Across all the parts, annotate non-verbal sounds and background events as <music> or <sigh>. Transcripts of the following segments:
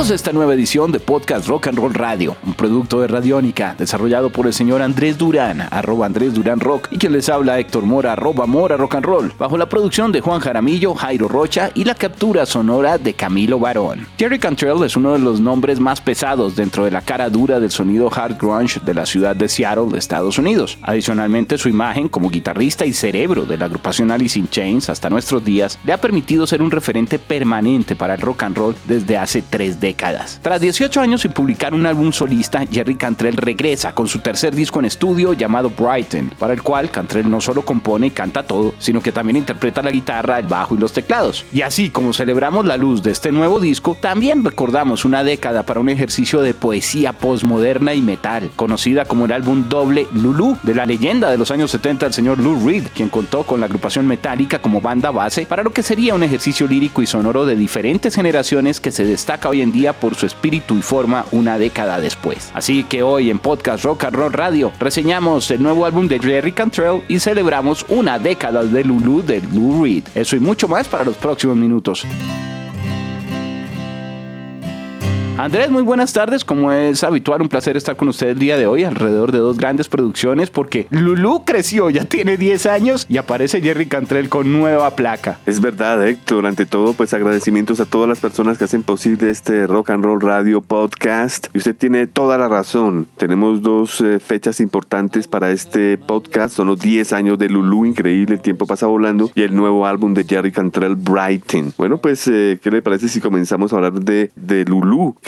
Bienvenidos a esta nueva edición de Podcast Rock and Roll Radio, un producto de Radiónica, desarrollado por el señor Andrés Durán, arroba Andrés Durán Rock, y quien les habla Héctor Mora, arroba Mora Rock and Roll, bajo la producción de Juan Jaramillo, Jairo Rocha y la captura sonora de Camilo Barón. Jerry Cantrell es uno de los nombres más pesados dentro de la cara dura del sonido hard grunge de la ciudad de Seattle, Estados Unidos. Adicionalmente, su imagen como guitarrista y cerebro de la agrupación Alice in Chains hasta nuestros días le ha permitido ser un referente permanente para el rock and roll desde hace tres décadas. Tras 18 años sin publicar un álbum solista, Jerry Cantrell regresa con su tercer disco en estudio llamado Brighton, para el cual Cantrell no solo compone y canta todo, sino que también interpreta la guitarra, el bajo y los teclados. Y así como celebramos la luz de este nuevo disco, también recordamos una década para un ejercicio de poesía postmoderna y metal, conocida como el álbum doble Lulu, de la leyenda de los años 70 del señor Lou Reed, quien contó con la agrupación metálica como banda base para lo que sería un ejercicio lírico y sonoro de diferentes generaciones que se destaca hoy en día por su espíritu y forma una década después. Así que hoy en Podcast Rock and Roll Radio reseñamos el nuevo álbum de Jerry Cantrell y celebramos una década de Lulu de Lou Reed. Eso y mucho más para los próximos minutos. Andrés, muy buenas tardes. Como es habitual, un placer estar con usted el día de hoy alrededor de dos grandes producciones porque Lulu creció, ya tiene 10 años y aparece Jerry Cantrell con nueva placa. Es verdad, Héctor. Ante todo, pues agradecimientos a todas las personas que hacen posible este Rock and Roll Radio Podcast. Y usted tiene toda la razón. Tenemos dos eh, fechas importantes para este podcast. Son los 10 años de Lulu, increíble, el tiempo pasa volando. Y el nuevo álbum de Jerry Cantrell, Brighton. Bueno, pues, eh, ¿qué le parece si comenzamos a hablar de, de?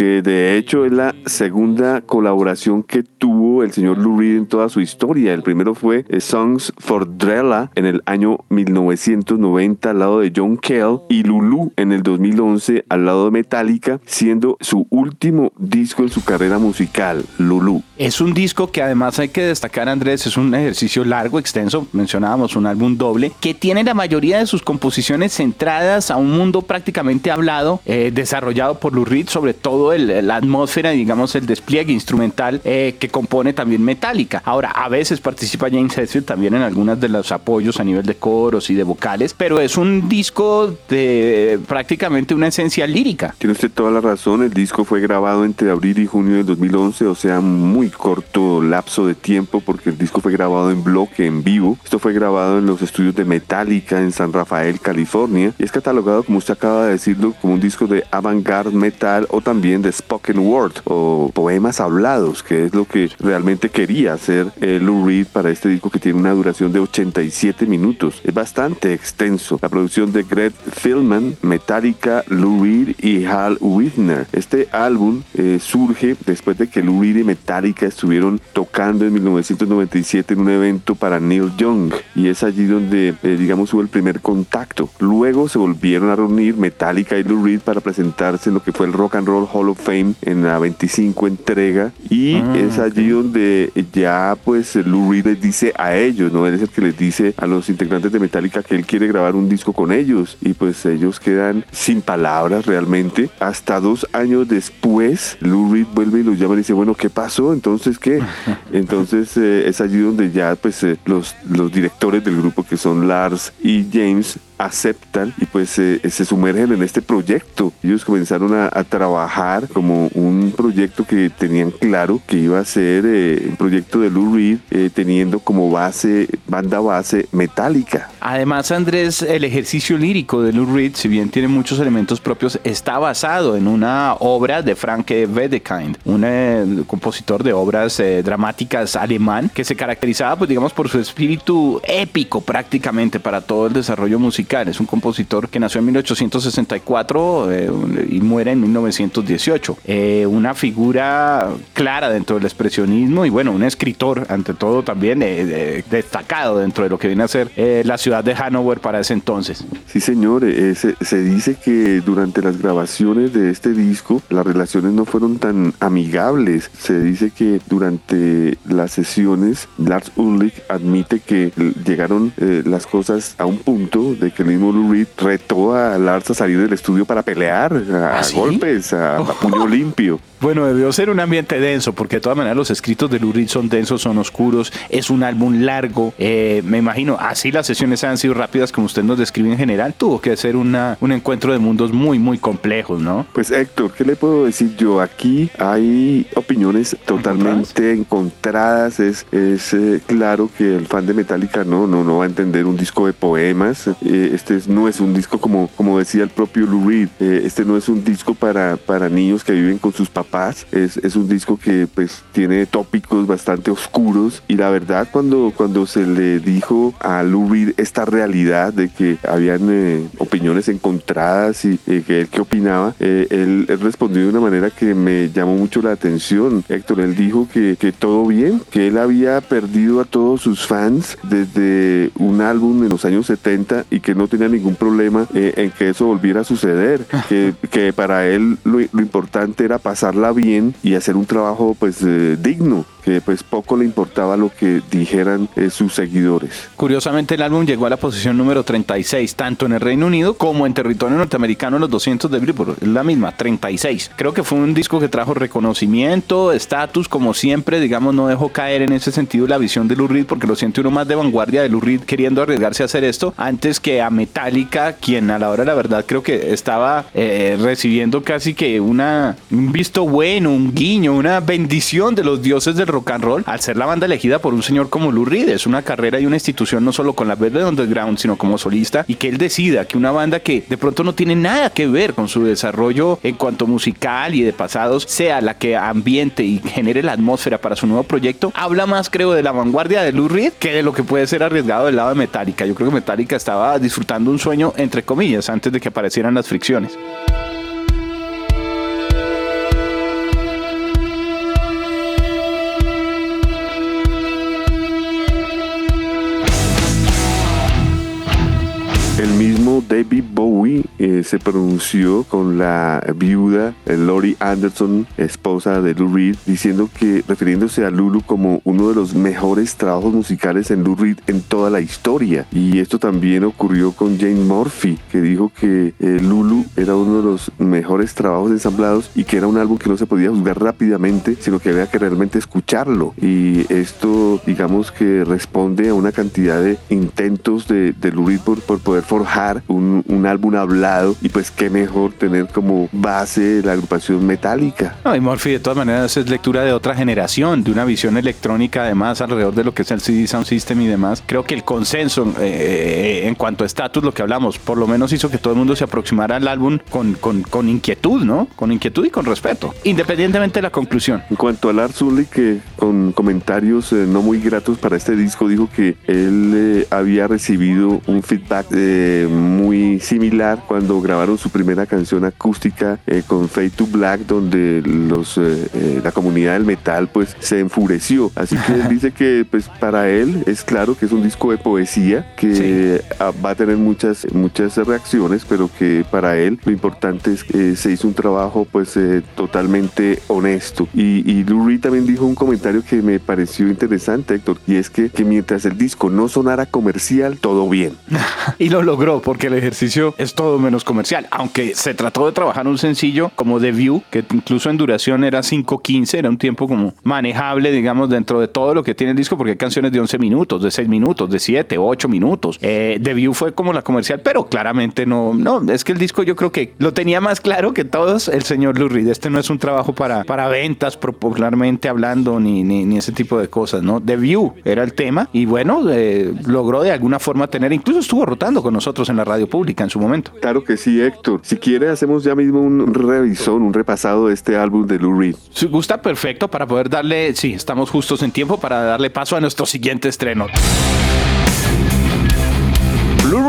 Que de hecho es la segunda colaboración que tuvo el señor Lou Reed en toda su historia. El primero fue eh, Songs for Drella en el año 1990 al lado de John Kell y Lulu en el 2011 al lado de Metallica, siendo su último disco en su carrera musical, Lulu. Es un disco que además hay que destacar, Andrés, es un ejercicio largo, extenso, mencionábamos un álbum doble, que tiene la mayoría de sus composiciones centradas a un mundo prácticamente hablado, eh, desarrollado por Lou Reed, sobre todo la atmósfera, digamos, el despliegue instrumental eh, que compone también Metallica. Ahora, a veces participa James Hetfield también en algunos de los apoyos a nivel de coros y de vocales, pero es un disco de prácticamente una esencia lírica. Tiene usted toda la razón, el disco fue grabado entre abril y junio de 2011, o sea, muy corto lapso de tiempo porque el disco fue grabado en bloque, en vivo. Esto fue grabado en los estudios de Metallica en San Rafael, California, y es catalogado, como usted acaba de decirlo, como un disco de avant-garde metal o también de spoken word o poemas hablados, que es lo que realmente quería hacer eh, Lou Reed para este disco que tiene una duración de 87 minutos. Es bastante extenso. La producción de Greg Philman, Metallica, Lou Reed y Hal Whitner. Este álbum eh, surge después de que Lou Reed y Metallica estuvieron tocando en 1997 en un evento para Neil Young y es allí donde eh, digamos hubo el primer contacto. Luego se volvieron a reunir Metallica y Lou Reed para presentarse en lo que fue el Rock and Roll Hall of Fame en la 25 entrega y ah, es allí donde ya pues Lou Reed les dice a ellos, ¿no? Él es el que les dice a los integrantes de Metallica que él quiere grabar un disco con ellos y pues ellos quedan sin palabras realmente. Hasta dos años después Lou Reed vuelve y los llama y dice, bueno, ¿qué pasó? Entonces, ¿qué? <laughs> Entonces eh, es allí donde ya pues eh, los, los directores del grupo que son Lars y James aceptan y pues se sumergen en este proyecto. Ellos comenzaron a, trabajar como un proyecto que tenían claro que iba a ser eh, un proyecto de Lou Reed eh, teniendo como base, banda base metálica. Además, Andrés, el ejercicio lírico de Lou Reed, si bien tiene muchos elementos propios, está basado en una obra de Frank Wedekind, un eh, compositor de obras dramáticas alemán que se caracterizaba, pues digamos, por su espíritu épico prácticamente para todo el desarrollo musical es un compositor que nació en 1864 eh, y muere en 1918. 1918. Eh, una figura clara dentro del expresionismo y bueno, un escritor ante todo también eh, destacado dentro de lo que viene a ser eh, la ciudad de Hanover para ese entonces. Sí, señor, se, se dice que durante las grabaciones de este disco las relaciones no fueron tan amigables. Se dice que durante las sesiones Lars Ulrich admite que llegaron las cosas a un punto de que el mismo Lou Reed retó a Lars a salir del estudio para pelear, a ¿Ah, golpes, a, a puño limpio. Bueno, debió ser un ambiente denso, porque de todas maneras los escritos de Lou Reed son densos, son oscuros, es un álbum largo. Eh, me imagino, así las sesiones han sido rápidas como usted nos describe en general, tuvo que ser una, un encuentro de mundos muy, muy complejos, ¿no? Pues Héctor, ¿qué le puedo decir yo? Aquí hay opiniones totalmente encontradas. Es, es eh, claro que el fan de Metallica no, no, no va a entender un disco de poemas. Eh, este no es un disco como, como decía el propio Lou Reed. este no es un disco para, para niños que viven con sus papás. Es, es, un disco que pues tiene tópicos bastante oscuros y la verdad cuando, cuando se le dijo a Reed esta realidad de que habían eh, opiniones encontradas y eh, que él qué opinaba, eh, él, respondió de una manera que me llamó mucho la atención. Héctor, él dijo que, que todo bien, que él había perdido a todos sus fans desde un álbum en los años 70 y que no tenía ningún problema en que eso volviera a suceder, que, que para él lo, lo importante era pasar bien y hacer un trabajo pues eh, digno que pues poco le importaba lo que dijeran eh, sus seguidores. Curiosamente el álbum llegó a la posición número 36 tanto en el Reino Unido como en territorio norteamericano en los 200 de Billboard, es la misma, 36. Creo que fue un disco que trajo reconocimiento, estatus, como siempre, digamos, no dejó caer en ese sentido la visión de Lou Reed porque lo siente uno más de vanguardia de Lou Reed queriendo arriesgarse a hacer esto antes que a Metallica, quien a la hora de la verdad creo que estaba eh, recibiendo casi que una, un visto bueno, un guiño, una bendición de los dioses del rock and roll al ser la banda elegida por un señor como Lou Reed. Es una carrera y una institución no solo con la Velvet Underground, sino como solista y que él decida que una banda que de pronto no tiene nada que ver con su desarrollo en cuanto musical y de pasados sea la que ambiente y genere la atmósfera para su nuevo proyecto, habla más creo de la vanguardia de Lou Reed que de lo que puede ser arriesgado del lado de Metallica. Yo creo que Metallica estaba disfrutando un sueño entre comillas antes de que aparecieran las fricciones. David Bowie eh, se pronunció con la viuda eh, Lori Anderson, esposa de Lou Reed, diciendo que, refiriéndose a Lulu como uno de los mejores trabajos musicales en Lou Reed en toda la historia. Y esto también ocurrió con Jane Murphy, que dijo que eh, Lulu era uno de los mejores trabajos ensamblados y que era un álbum que no se podía juzgar rápidamente, sino que había que realmente escucharlo. Y esto, digamos que responde a una cantidad de intentos de, Lou Reed por poder forjar un, álbum hablado y pues qué mejor tener como base la agrupación metálica. No, y Murphy de todas maneras es lectura de otra generación, de una visión electrónica además alrededor de lo que es el CD Sound System y demás. Creo que el consenso eh, en cuanto a estatus, lo que hablamos, por lo menos hizo que todo el mundo se aproximara al álbum con, con, con inquietud, ¿no? Con inquietud y con respeto, independientemente de la conclusión. En cuanto a Lars Ulrich, que con comentarios eh, no muy gratos para este disco, dijo que él eh, había recibido un feedback muy similar cuando grabaron su primera canción acústica eh, con Fade to Black, donde los, eh, eh, la comunidad del metal pues se enfureció. Así que él <laughs> dice que pues para él es claro que es un disco de poesía que va a tener muchas, muchas reacciones, pero que para él lo importante es que se hizo un trabajo pues totalmente honesto. Y, y Lou Reed también dijo un comentario que me pareció interesante, Héctor, y es que, que mientras el disco no sonara comercial, todo bien. <laughs> y lo logró, porque el ejercicio es todo menos comercial. Aunque se trató de trabajar un sencillo como The View, que incluso en duración era 5.15, era un tiempo como manejable, digamos, dentro de todo lo que tiene el disco, porque hay canciones de 11 minutos, de 6 minutos, de 7, 8 minutos. Eh, The View fue como la comercial, pero claramente no, no, es que el disco yo creo que lo tenía más claro que todos el señor Lou Reed. Este no es un trabajo para, para ventas, popularmente hablando, ni, ni, ese tipo de cosas, ¿no? The View era el tema y bueno, eh, logró de alguna forma tener, incluso estuvo rotando con nosotros en la radio pública en su momento. Claro que sí, Héctor. Si quiere, hacemos ya mismo un revisón, un repasado de este álbum de Lou Reed. Si gusta, perfecto, para poder darle, sí, estamos justos en tiempo para darle paso a nuestro siguiente estreno.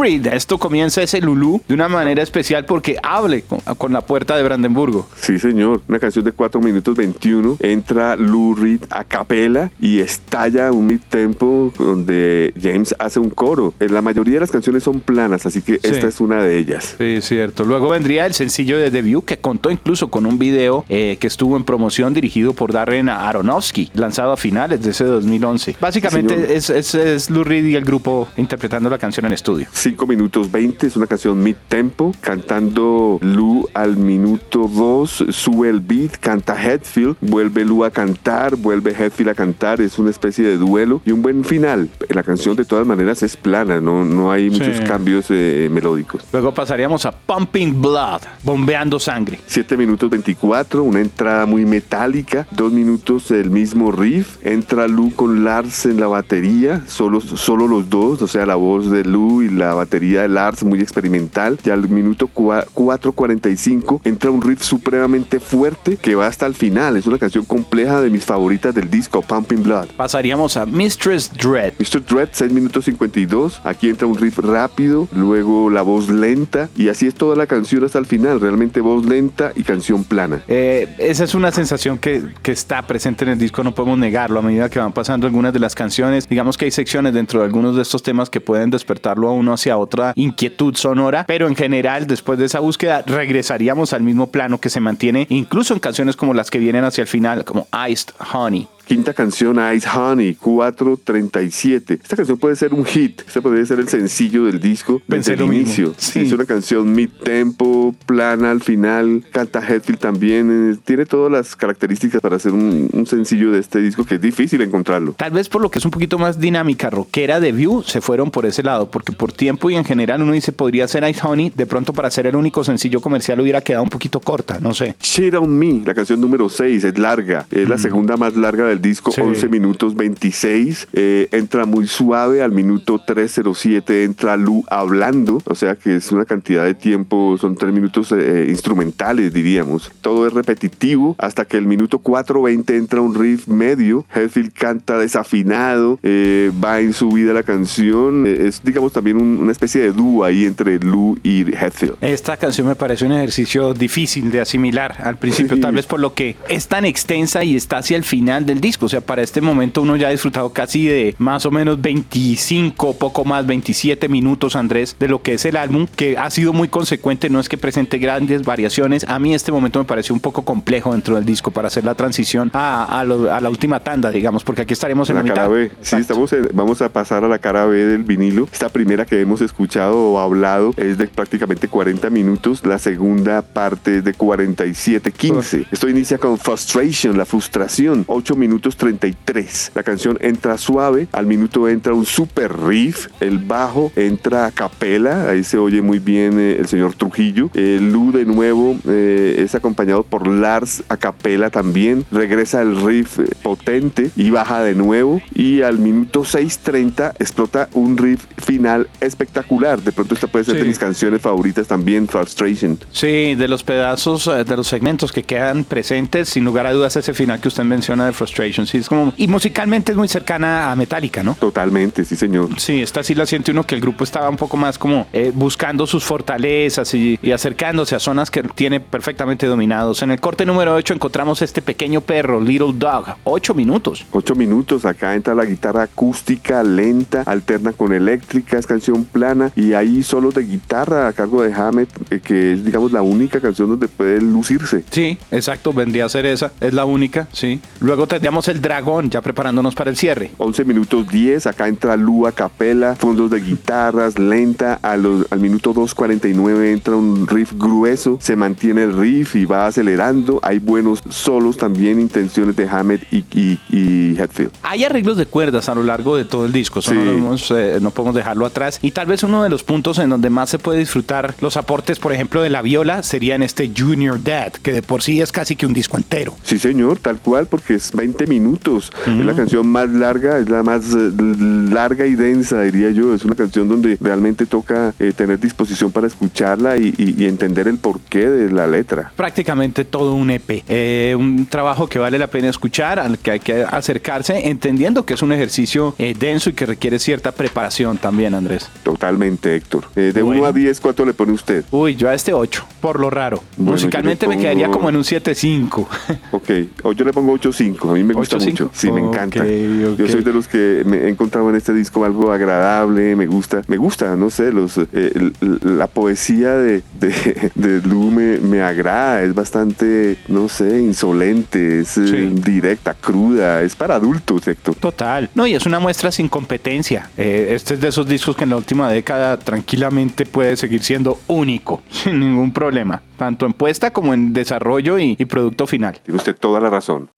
Reed. Esto comienza ese Lulu de una manera especial porque hable con, con la puerta de Brandenburgo. Sí, señor. Una canción de 4 minutos 21. Entra Lou Reed a capela y estalla un mid-tempo donde James hace un coro. En la mayoría de las canciones son planas, así que esta es una de ellas. Sí, cierto. Luego vendría el sencillo de debut que contó incluso con un video eh, que estuvo en promoción dirigido por Darren Aronofsky, lanzado a finales de ese 2011. Básicamente es, es, es, Lou Reed y el grupo interpretando la canción en estudio. 5 minutos 20, es una canción mid-tempo, cantando Lou al minuto 2, sube el beat, canta Headfield, vuelve Lou a cantar, vuelve Headfield a cantar, es una especie de duelo y un buen final. La canción de todas maneras es plana, no, no hay muchos cambios eh, melódicos. Luego pasaríamos a Pumping Blood, bombeando sangre. 7 minutos 24, una entrada muy metálica, 2 minutos el mismo riff, entra Lou con Lars en la batería, solo, solo los dos, o sea, la voz de Lou y la batería de Lars muy experimental, y al minuto 4.45 entra un riff supremamente fuerte que va hasta el final, es una canción compleja de mis favoritas del disco, Pumping Blood. Pasaríamos a Mistress Dread. Mistress Dread, 6 minutos 52, aquí entra un riff rápido, luego la voz lenta, y así es toda la canción hasta el final, realmente voz lenta y canción plana. Eh, esa es una sensación que, que, está presente en el disco, no podemos negarlo. A medida que van pasando algunas de las canciones, digamos que hay secciones dentro de algunos de estos temas que pueden despertarlo a uno hacia otra inquietud sonora, pero en general, después de esa búsqueda, regresaríamos al mismo plano que se mantiene incluso en canciones como las que vienen hacia el final, como Iced Honey. Quinta canción, Ice Honey, 437. Esta canción puede ser un hit. Este podría ser el sencillo del disco Pensé desde el inicio. Sí. Es una canción mid-tempo, plana al final. Canta Hetfield también. Eh, tiene todas las características para hacer un, un, sencillo de este disco que es difícil encontrarlo. Tal vez por lo que es un poquito más dinámica, rockera de View, se fueron por ese lado. Porque por tiempo y en general uno dice podría ser Ice Honey. De pronto para ser el único sencillo comercial hubiera quedado un poquito corta. No sé. Shit on Me, la canción número 6, es larga. Es mm. la segunda más larga de del disco, sí. 11 minutos 26. Eh, entra muy suave, al minuto 307 entra Lu hablando, o sea que es una cantidad de tiempo, son tres minutos eh, instrumentales, diríamos. Todo es repetitivo hasta que el minuto 420 entra un riff medio. Hetfield canta desafinado, eh, va en subida la canción. Es, digamos, también un, una especie de dúo ahí entre Lu y Hetfield. Esta canción me parece un ejercicio difícil de asimilar al principio, sí. tal vez por lo que es tan extensa y está hacia el final del disco. O sea, para este momento uno ya ha disfrutado casi de más o menos 25, poco más, 27 minutos, Andrés, de lo que es el álbum, que ha sido muy consecuente, no es que presente grandes variaciones. A mí este momento me pareció un poco complejo dentro del disco para hacer la transición a, a, lo, a la última tanda, digamos, porque aquí estaremos en la, la cara mitad. B. Sí, estamos en, vamos a pasar a la cara B del vinilo. Esta primera que hemos escuchado o hablado es de prácticamente 40 minutos, la segunda parte es de 47, 15. Esto inicia con Frustration, la frustración, 8 minutos 33. La canción entra suave, al minuto entra un super riff, el bajo entra a capela, ahí se oye muy bien eh, el señor Trujillo. El Lu de nuevo eh, es acompañado por Lars a capela también, regresa el riff eh, potente y baja de nuevo y al minuto 6.30 explota un riff final espectacular. De pronto esta puede ser sí. de mis canciones favoritas también, Frustration. Sí, de los pedazos, eh, de los segmentos que quedan presentes, sin lugar a dudas ese final que usted menciona de Frustration, sí, es como... Y musicalmente es muy cercana a Metallica, ¿no? Totalmente, sí señor. Sí, esta sí la siente uno que el grupo estaba un poco más como eh, buscando sus fortalezas y, y, acercándose a zonas que tiene perfectamente dominados. En el corte número 8 encontramos este pequeño perro, Little Dog, 8 minutos. 8 minutos, acá entra la guitarra acústica, lenta, alterna con eléctrica, es canción plana y ahí solo de guitarra a cargo de Hammett, eh, que es digamos la única canción donde puede lucirse. Sí, exacto, vendría a ser esa, es la única, sí. Luego tendríamos el dragón, ya preparándonos para el cierre. 11 minutos 10, acá entra Lua Capela, fondos de guitarras, lenta, a los, al minuto 2.49 entra un riff grueso, se mantiene el riff y va acelerando, hay buenos solos también, intenciones de Hammett y, y, y Hetfield. Hay arreglos de cuerdas a lo largo de todo el disco, sí. no, podemos, eh, no podemos dejarlo atrás y tal vez uno de los puntos en donde más se puede disfrutar los aportes, por ejemplo, de la viola sería en este Junior Dad, que de por sí es casi que un disco entero. Sí, señor, tal cual, porque es 20 minutos. Uh -huh. Es la canción más larga, es la más uh, larga y densa, diría yo. Es una canción donde realmente toca eh, tener disposición para escucharla y, y, y, entender el porqué de la letra. prácticamente todo un EP. Eh, un trabajo que vale la pena escuchar, al que hay que acercarse, entendiendo que es un ejercicio eh, denso y que requiere cierta preparación también, Andrés. Totalmente, Héctor. Eh, de 1 a 10, ¿cuánto le pone usted? Uy, yo a este 8, por lo raro. Musicalmente me quedaría como en un 7-5. <laughs> Ok, o yo le pongo 8-5, a mí me gusta mucho. Sí, me encanta. Yo soy de los que me he encontrado en este disco algo agradable, me gusta, me gusta, no sé, los la poesía de, de, de Lu me, agrada, es bastante, no sé, insolente, es directa, cruda, es para adultos, Héctor. Total. No, y es una muestra sin competencia. Eh, este es de esos discos que en la última década tranquilamente puede seguir siendo único, <laughs> sin ningún problema, tanto en puesta como en desarrollo y producto final. Tiene usted toda la razón.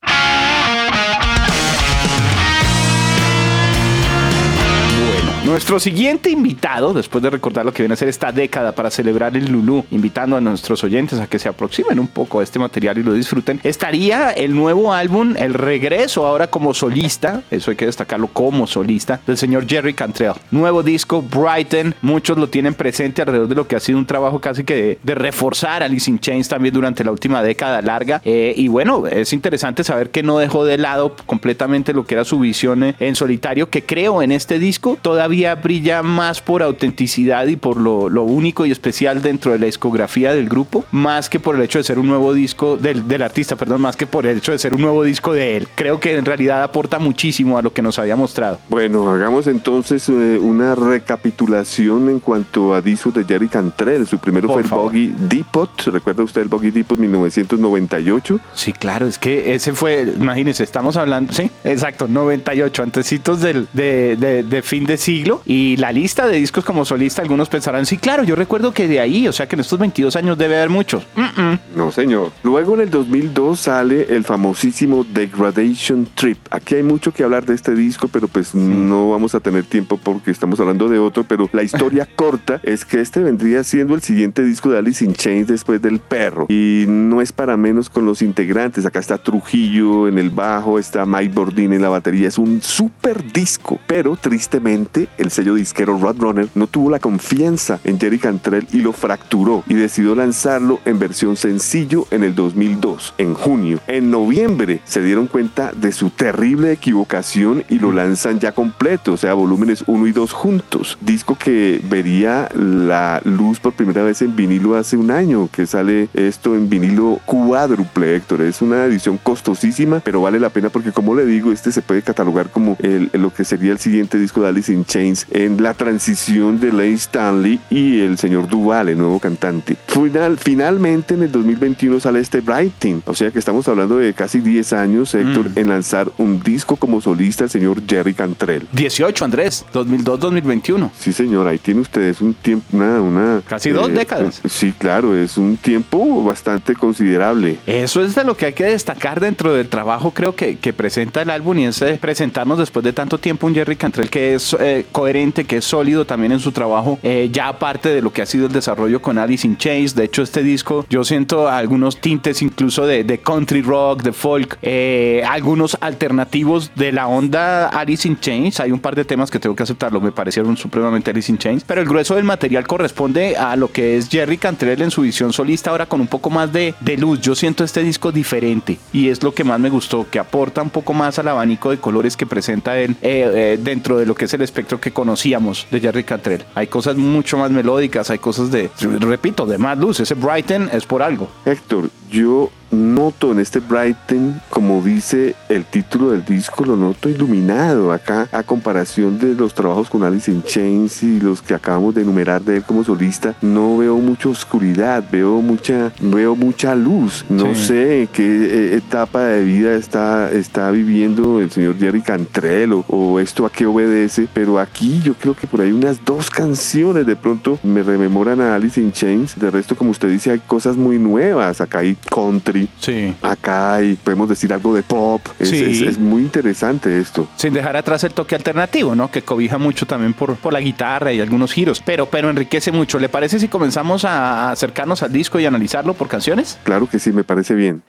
Nuestro siguiente invitado, después de recordar lo que viene a ser esta década para celebrar el Lulú, invitando a nuestros oyentes a que se aproximen un poco a este material y lo disfruten, estaría el nuevo álbum, el regreso ahora como solista, eso hay que destacarlo como solista, del señor Jerry Cantrell. Nuevo disco, Brighton, muchos lo tienen presente alrededor de lo que ha sido un trabajo casi que de, reforzar Alice in Chains también durante la última década larga. Eh, y bueno, es interesante saber que no dejó de lado completamente lo que era su visión en solitario, que creo en este disco todavía brilla más por autenticidad y por lo, único y especial dentro de la discografía del grupo, más que por el hecho de ser un nuevo disco del, del artista, perdón, más que por el hecho de ser un nuevo disco de él. Creo que en realidad aporta muchísimo a lo que nos había mostrado. Bueno, hagamos entonces eh, una recapitulación en cuanto a discos de Jerry Cantrell. Su primero fue el Boggy Depot. ¿Recuerda usted el Boggy Depot 1998? Sí, claro, es que ese fue, imagínense, estamos hablando, sí, exacto, 98, antecitos del, de, de, de fin de siglo y la lista de discos como solista, algunos pensarán, sí, claro, yo recuerdo que de ahí, o sea que en estos 22 años debe haber muchos. No, señor. Luego en el 2002 sale el famosísimo Degradation Trip. Aquí hay mucho que hablar de este disco, pero pues no vamos a tener tiempo porque estamos hablando de otro, pero la historia <laughs> corta es que este vendría siendo el siguiente disco de Alice in Chains después del perro. Y no es para menos con los integrantes. Acá está Trujillo en el bajo, está Mike Bordini en la batería. Es un super disco, pero tristemente el sello disquero Roadrunner no tuvo la confianza en Jerry Cantrell y lo fracturó y decidió lanzarlo en versión sencillo en el 2002, en junio. En noviembre se dieron cuenta de su terrible equivocación y lo lanzan ya completo, o sea, volúmenes 1 y 2 juntos. Disco que vería la luz por primera vez en vinilo hace un año, que sale esto en vinilo cuádruple, Héctor. Es una edición costosísima, pero vale la pena porque como le digo, este se puede catalogar como lo que sería el siguiente disco de Alice in Chains en la transición de Lane Stanley y el señor Duval, el nuevo cantante. Final, finalmente en el 2021 sale este Brighting, o sea que estamos hablando de casi 10 años, Héctor, mm. en lanzar un disco como solista el señor Jerry Cantrell. 18, Andrés, 2002-2021. Sí, señor, ahí tiene ustedes un tiempo, una... una casi dos eh, décadas. Sí, claro, es un tiempo bastante considerable. Eso es de lo que hay que destacar dentro del trabajo, creo que, que presenta el álbum y es eh, presentarnos después de tanto tiempo un Jerry Cantrell que es eh, coherente, que es sólido también en su trabajo, eh, ya aparte de lo que ha sido el desarrollo con Alice in Chains. De hecho, este disco yo siento algunos tintes incluso de, country rock, de folk, eh, algunos alternativos de la onda Alice in Chains. Hay un par de temas que tengo que aceptarlo, me parecieron supremamente Alice in Chains, pero el grueso del material corresponde a lo que es Jerry Cantrell en su visión solista, ahora con un poco más de, de luz. Yo siento este disco diferente y es lo que más me gustó, que aporta un poco más al abanico de colores que presenta él eh, dentro de lo que es el espectro que conocíamos de Jerry Cantrell. Hay cosas mucho más melódicas, hay cosas de, repito, de más luz. Ese Brighton es por algo. Héctor, yo noto en este Brighton, como dice el título del disco, lo noto iluminado acá a comparación de los trabajos con Alice in Chains y los que acabamos de enumerar de él como solista. No veo mucha oscuridad, veo mucha, veo mucha luz. No sé qué eh, etapa de vida está, está viviendo el señor Jerry Cantrell o, esto a qué obedece, pero aquí yo creo que por ahí unas dos canciones de pronto me rememoran a Alice in Chains. De resto, como usted dice, hay cosas muy nuevas. Acá hay country, Sí. Acá hay, podemos decir algo de pop. Es, es, muy interesante esto. Sin dejar atrás el toque alternativo, ¿no? Que cobija mucho también por, por la guitarra y algunos giros, pero, pero enriquece mucho. ¿Le parece si comenzamos a acercarnos al disco y analizarlo por canciones? Claro que sí, me parece bien.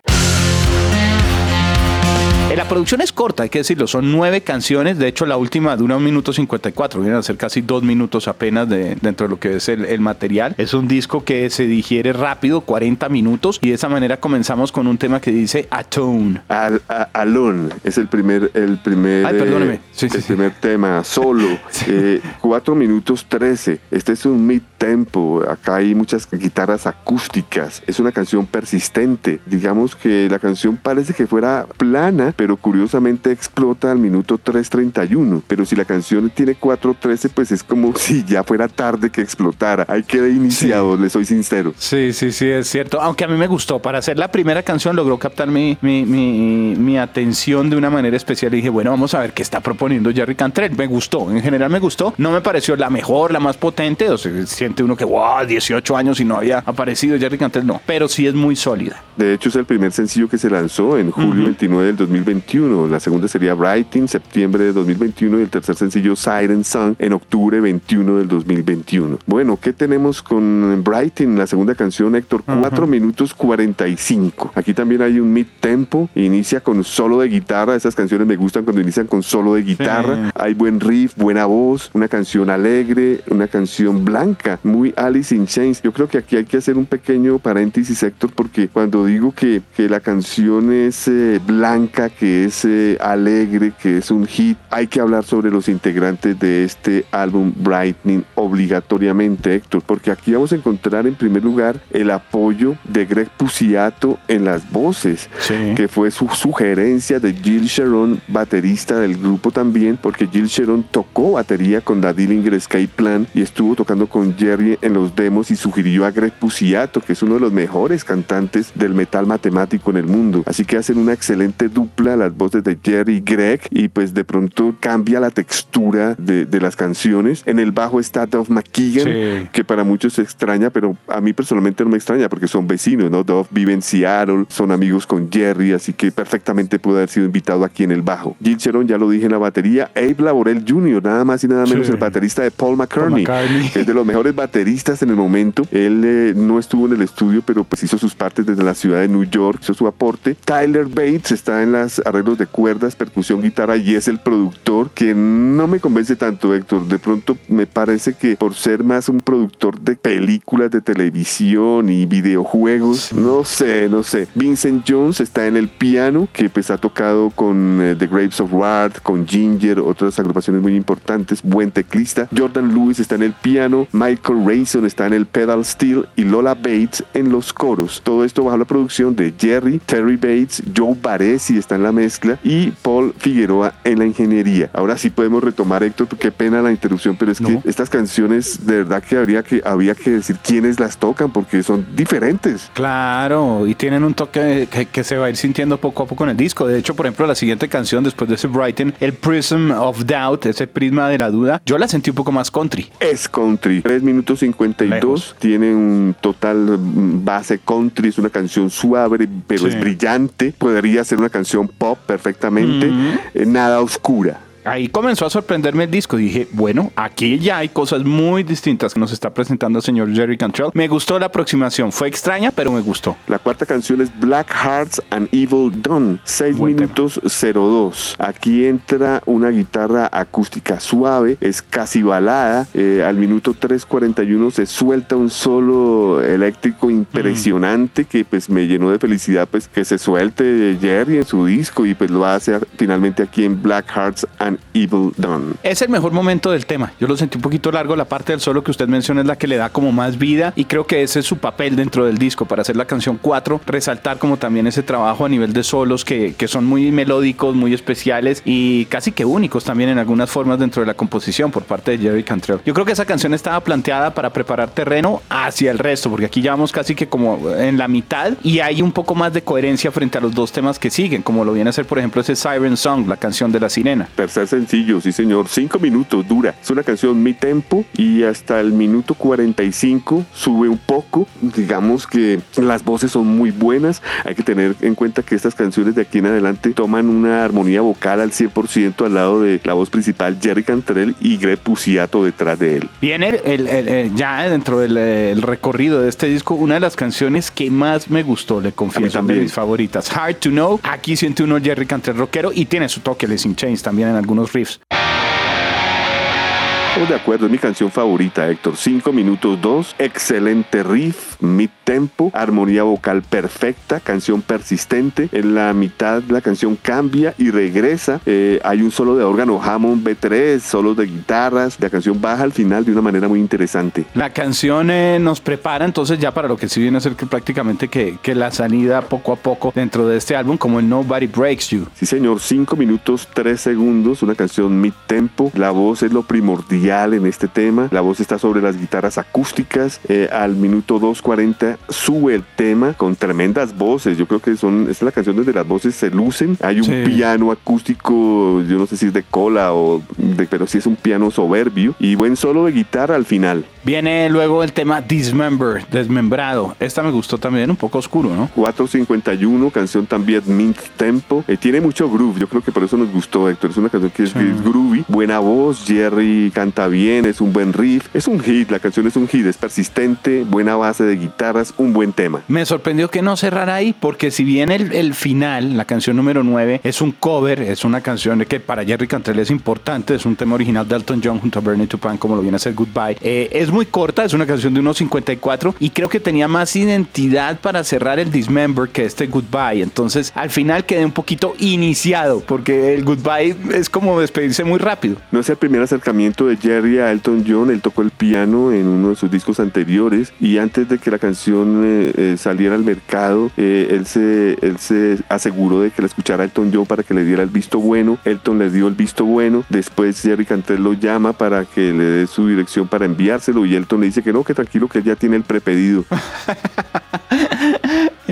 La producción es corta, hay que decirlo, son nueve canciones, de hecho la última dura un minuto 54, vienen a ser casi dos minutos apenas de, dentro de lo que es el, el material. Es un disco que se digiere rápido, 40 minutos, y de esa manera comenzamos con un tema que dice Atone. Al, a- Alone es el primer, el primer, Ay, perdóneme. eh, Sí, sí, el sí. primer tema, solo. <laughs> Eh, 4 minutos 13. Este es un mid tempo. Acá hay muchas guitarras acústicas. Es una canción persistente. Digamos que la canción parece que fuera plana, pero curiosamente explota al minuto 3.31. Pero si la canción tiene 4.13, pues es como <laughs> si ya fuera tarde que explotara. Ahí quedé iniciado, le soy sincero. Sí, sí, sí, es cierto. Aunque a mí me gustó. Para hacer la primera canción logró captar mi, mi, mi, mi atención de una manera especial. Y dije, bueno, vamos a ver qué está proponiendo Jerry Cantrell. Me gustó. En general me gustó. No me pareció la mejor, la más potente. O sea, siente uno que, wow, 18 años y no había aparecido Jerry Cantrell. No, pero sí es muy sólida. De hecho, es el primer sencillo que se lanzó en julio 29 del 2021. La segunda sería Writing, septiembre de 2021. Y el tercer sencillo, Siren Song, en octubre 21 del 2021. Bueno, ¿qué tenemos con Writing? La segunda canción, Héctor, 4 minutos 45. Aquí también hay un mid tempo. Inicia con solo de guitarra. Esas canciones me gustan cuando inician con solo de guitarra. Hay buen riff, buena voz, una canción alegre, una canción blanca, muy Alice in Chains. Yo creo que aquí hay que hacer un pequeño paréntesis, Héctor, porque cuando digo que, que la canción es eh, blanca, que es eh, alegre, que es un hit, hay que hablar sobre los integrantes de este álbum Brightening obligatoriamente, Héctor, porque aquí vamos a encontrar en primer lugar el apoyo de Greg Puciato en las voces Sí. que fue su sugerencia de Jill Sharon, baterista del grupo también, porque Jill Sharon tocó batería con la Dillinger Escape Plan y estuvo tocando con Jerry en los demos y sugirió a Greg Puciato, que es uno de los mejores cantantes del metal matemático en el mundo. Así que hacen una excelente dupla las voces de Jerry y Greg y pues de pronto cambia la textura de, de las canciones. En el bajo está Duff McKeegan, Sí. que para muchos se extraña, pero a mí personalmente no me extraña porque son vecinos, ¿no? Duff vive en Seattle, son amigos con Jerry, así que perfectamente puede haber sido invitado aquí en el bajo. Jill Sharon, ya lo dije en la batería, Abe Laborel Jr., nada más y nada menos Sí. el baterista de Paul McCartney, Paul McCartney. es de los mejores bateristas en el momento. Él eh, no estuvo en el estudio, pero pues hizo sus partes desde la ciudad de New York, hizo su aporte. Tyler Bates está en los arreglos de cuerdas, percusión, guitarra y es el productor que no me convence tanto, Héctor. De pronto me parece que por ser más un productor de películas de televisión y videojuegos, no sé, no sé. Vincent Jones está en el piano, que pues ha tocado con eh, The Grapes of Wrath, con Ginger, otras agrupaciones muy importantes, buen teclista. Jordan Lewis está en el piano, Michael Rayson está en el pedal steel y Lola Bates en los coros. Todo esto bajo la producción de Jerry, Terry Bates, Joe Baresi está en la mezcla y Paul Figueroa en la ingeniería. Ahora sí podemos retomar, Héctor, qué pena la interrupción, pero es No. que estas canciones de verdad que habría que había que decir quiénes las tocan porque son diferentes. Claro, y tienen un toque que, que se va a ir sintiendo poco a poco en el disco. De hecho, por ejemplo, la siguiente canción después de ese Brighton, el Prism of Doubt, ese prisma de la duda, yo la sentí un poco más country. Es country. 3 minutos 52. Lejos. Tiene un total mm, base country. Es una canción suave, pero Sí. es brillante. Podría ser una canción pop perfectamente. Eh, nada oscura. Ahí comenzó a sorprenderme el disco. Dije, bueno, aquí ya hay cosas muy distintas que nos está presentando el señor Jerry Cantrell. Me gustó la aproximación. Fue extraña, pero me gustó. La cuarta canción es Black Hearts and Evil Done, 6 Buen minutos 02. Aquí entra una guitarra acústica suave, es casi balada. eh, al minuto 3.41 se suelta un solo eléctrico impresionante que pues me llenó de felicidad pues que se suelte Jerry en su disco y pues lo hace finalmente aquí en Black Hearts and Evil Done. Es el mejor momento del tema. Yo lo sentí un poquito largo. La parte del solo que usted menciona es la que le da como más vida y creo que ese es su papel dentro del disco para hacer la canción 4, resaltar como también ese trabajo a nivel de solos que, que son muy melódicos, muy especiales y casi que únicos también en algunas formas dentro de la composición por parte de Jerry Cantrell. Yo creo que esa canción estaba planteada para preparar terreno hacia el resto, porque aquí ya vamos casi que como en la mitad y hay un poco más de coherencia frente a los dos temas que siguen, como lo viene a ser por ejemplo ese Siren Song, la canción de la sirena. Tercer Sencillo, sí señor. Cinco minutos dura. Es una canción mi tempo y hasta el minuto 45 sube un poco. Digamos que las voces son muy buenas. Hay que tener en cuenta que estas canciones de aquí en adelante toman una armonía vocal al 100% al lado de la voz principal Jerry Cantrell y Greg Puciato detrás de él. Viene el, ya dentro del recorrido de este disco una de las canciones que más me gustó, le confieso, de mis favoritas. Hard to Know. Aquí siente uno Jerry Cantrell rockero y tiene su toque de Sin Chains también en algunos riffs. Estamos de acuerdo, es mi canción favorita, Héctor. 5 minutos 2, excelente riff, mid tempo, armonía vocal perfecta, canción persistente. En la mitad la canción cambia y regresa. Eh, hay un solo de órgano Hammond B3, solos de guitarras. La canción baja al final de una manera muy interesante. La canción eh, nos prepara entonces ya para lo que sí viene a ser que prácticamente que, que la salida poco a poco dentro de este álbum, como el Nobody Breaks You. Sí, señor, 5 minutos 3 segundos, una canción mid tempo. La voz es lo primordial en este tema. La voz está sobre las guitarras acústicas. Eh, al minuto 2.40 sube el tema con tremendas voces. Yo creo que son, esta es la canción donde las voces se lucen. Hay un piano acústico, yo no sé si es de cola o de, pero sí es un piano soberbio y buen solo de guitarra al final. Viene luego el tema Dismember, desmembrado. Esta me gustó también, un poco oscuro, ¿no? 451, canción también mint tempo. Eh, tiene mucho groove, yo creo que por eso nos gustó, Héctor. Es una canción que es, groovy, buena voz, Jerry canta bien, es un buen riff, es un hit, la canción es un hit, es persistente, buena base de guitarras, un buen tema. Me sorprendió que no cerrara ahí, porque si bien el, el final, la canción número 9, es un cover, es una canción que para Jerry Cantrell es importante, es un tema original de Elton John junto a Bernie Tupan, como lo viene a hacer Goodbye. Eh, es muy corta, es una canción de unos 54 y creo que tenía más identidad para cerrar el Dismember que este Goodbye. Entonces al final quedé un poquito iniciado porque el Goodbye es como despedirse muy rápido. No es el primer acercamiento de Jerry Elton John, él tocó el piano en uno de sus discos anteriores y antes de que la canción eh, eh, saliera al mercado, eh, él, se, él se aseguró de que la escuchara Elton John para que le diera el visto bueno. Elton le dio el visto bueno, después Jerry Cantrell lo llama para que le dé su dirección para enviárselo y Elton le dice que no, que tranquilo, que él ya tiene el prepedido. <laughs>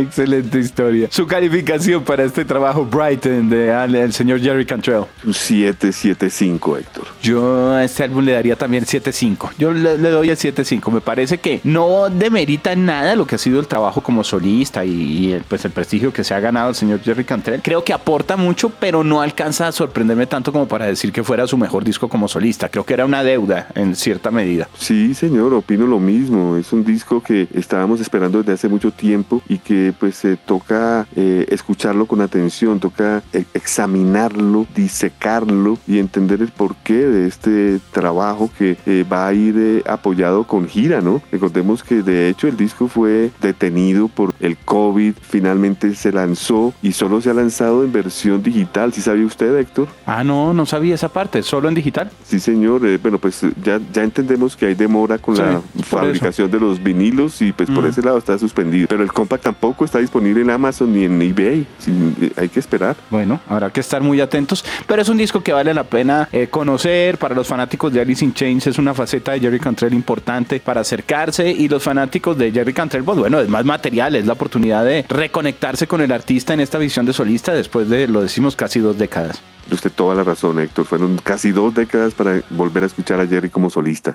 Excelente historia. Su calificación para este trabajo Brighton de el señor Jerry Cantrell. 775, Héctor. Yo a este álbum le daría también 7.5. Yo le, doy el 7.5. Me parece que no demerita nada lo que ha sido el trabajo como solista y, el, pues el prestigio que se ha ganado el señor Jerry Cantrell. Creo que aporta mucho, pero no alcanza a sorprenderme tanto como para decir que fuera su mejor disco como solista. Creo que era una deuda en cierta medida. Sí, señor, opino lo mismo. Es un disco que estábamos esperando desde hace mucho tiempo y que pues se toca eh, escucharlo con atención, toca eh, examinarlo, disecarlo y entender el porqué de este trabajo que eh, va a ir apoyado con gira, ¿no? Recordemos que de hecho el disco fue detenido por el COVID, finalmente se lanzó y solo se ha lanzado en versión digital. ¿Sí sabía usted, Héctor? Ah, no, no sabía esa parte, solo en digital. Sí, señor. bueno, pues ya, ya entendemos que hay demora con la fabricación de los vinilos y pues por mm. ese lado está suspendido. Pero el compact tampoco está disponible en Amazon ni en eBay. hay que esperar. Bueno, habrá que estar muy atentos. Pero es un disco que vale la pena eh, conocer. Para los fanáticos de Alice in Chains es una faceta de Jerry Cantrell importante para acercarse. Y los fanáticos de Jerry Cantrell, pues bueno, es más material, es la oportunidad de reconectarse con el artista en esta visión de solista después de, lo decimos, casi dos décadas. Usted toda la razón, Héctor. Fueron casi dos décadas para volver a escuchar a Jerry como solista.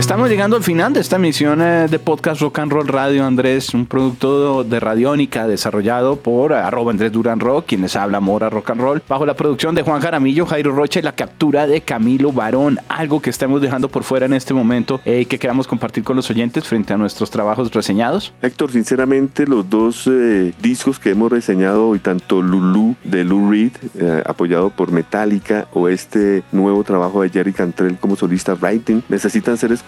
Estamos llegando al final de esta emisión eh, de podcast Rock and Roll Radio Andrés, un producto de Radiónica desarrollado por arroba Andrés Duran Rock, quienes habla Mora Rock and Roll, bajo la producción de Juan Jaramillo, Jairo Rocha y la captura de Camilo Barón, algo que estamos dejando por fuera en este momento y eh, que queramos compartir con los oyentes frente a nuestros trabajos reseñados. Héctor, sinceramente los dos eh, discos que hemos reseñado hoy, tanto Lulu de Lou Reed, apoyado por Metallica, o este nuevo trabajo de Jerry Cantrell como solista Writing, necesitan ser escuchados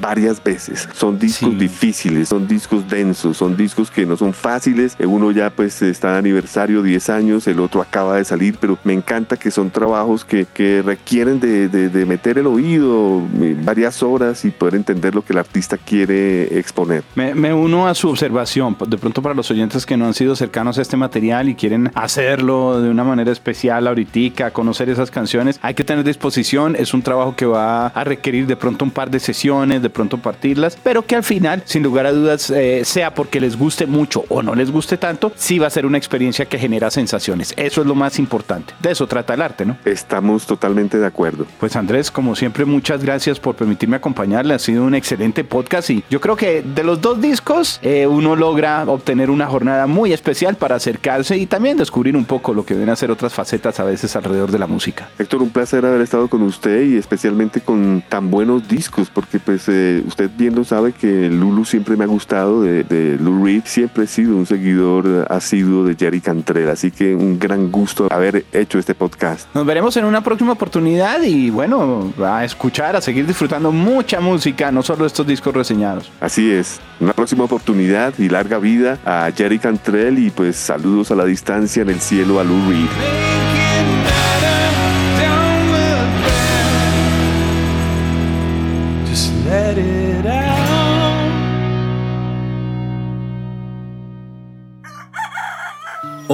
varias veces. Son discos difíciles, son discos densos, son discos que no son fáciles. Uno ya pues está de aniversario 10 años, el otro acaba de salir, pero me encanta que son trabajos que, que requieren de, de, meter el oído eh, varias horas y poder entender lo que el artista quiere exponer. Me, me uno a su observación, de pronto para los oyentes que no han sido cercanos a este material y quieren hacerlo de una manera especial ahorita, conocer esas canciones, hay que tener disposición, es un trabajo que va a requerir de pronto un par de sesiones, de pronto partirlas, pero que al final, sin lugar a dudas, eh, sea porque les guste mucho o no les guste tanto, sí va a ser una experiencia que genera sensaciones. Eso es lo más importante. De eso trata el arte, ¿no? Estamos totalmente de acuerdo. Pues Andrés, como siempre, muchas gracias por permitirme acompañarle. Ha sido un excelente podcast y yo creo que de los dos discos eh, uno logra obtener una jornada muy especial para acercarse y también descubrir un poco lo que vienen a ser otras facetas a veces alrededor de la música. Héctor, un placer haber estado con usted y especialmente con tan buenos discos, porque pues eh, usted bien lo sabe que Lulu siempre me ha gustado de, de Lou Reed, siempre he sido un seguidor asiduo de Jerry Cantrell, así que un gran gusto haber hecho este podcast. Nos veremos en una próxima oportunidad y bueno, a escuchar, a seguir disfrutando mucha música, no solo estos discos reseñados. Así es, una próxima oportunidad y larga vida a Jerry Cantrell y pues saludos a la distancia en el cielo a Lou Reed.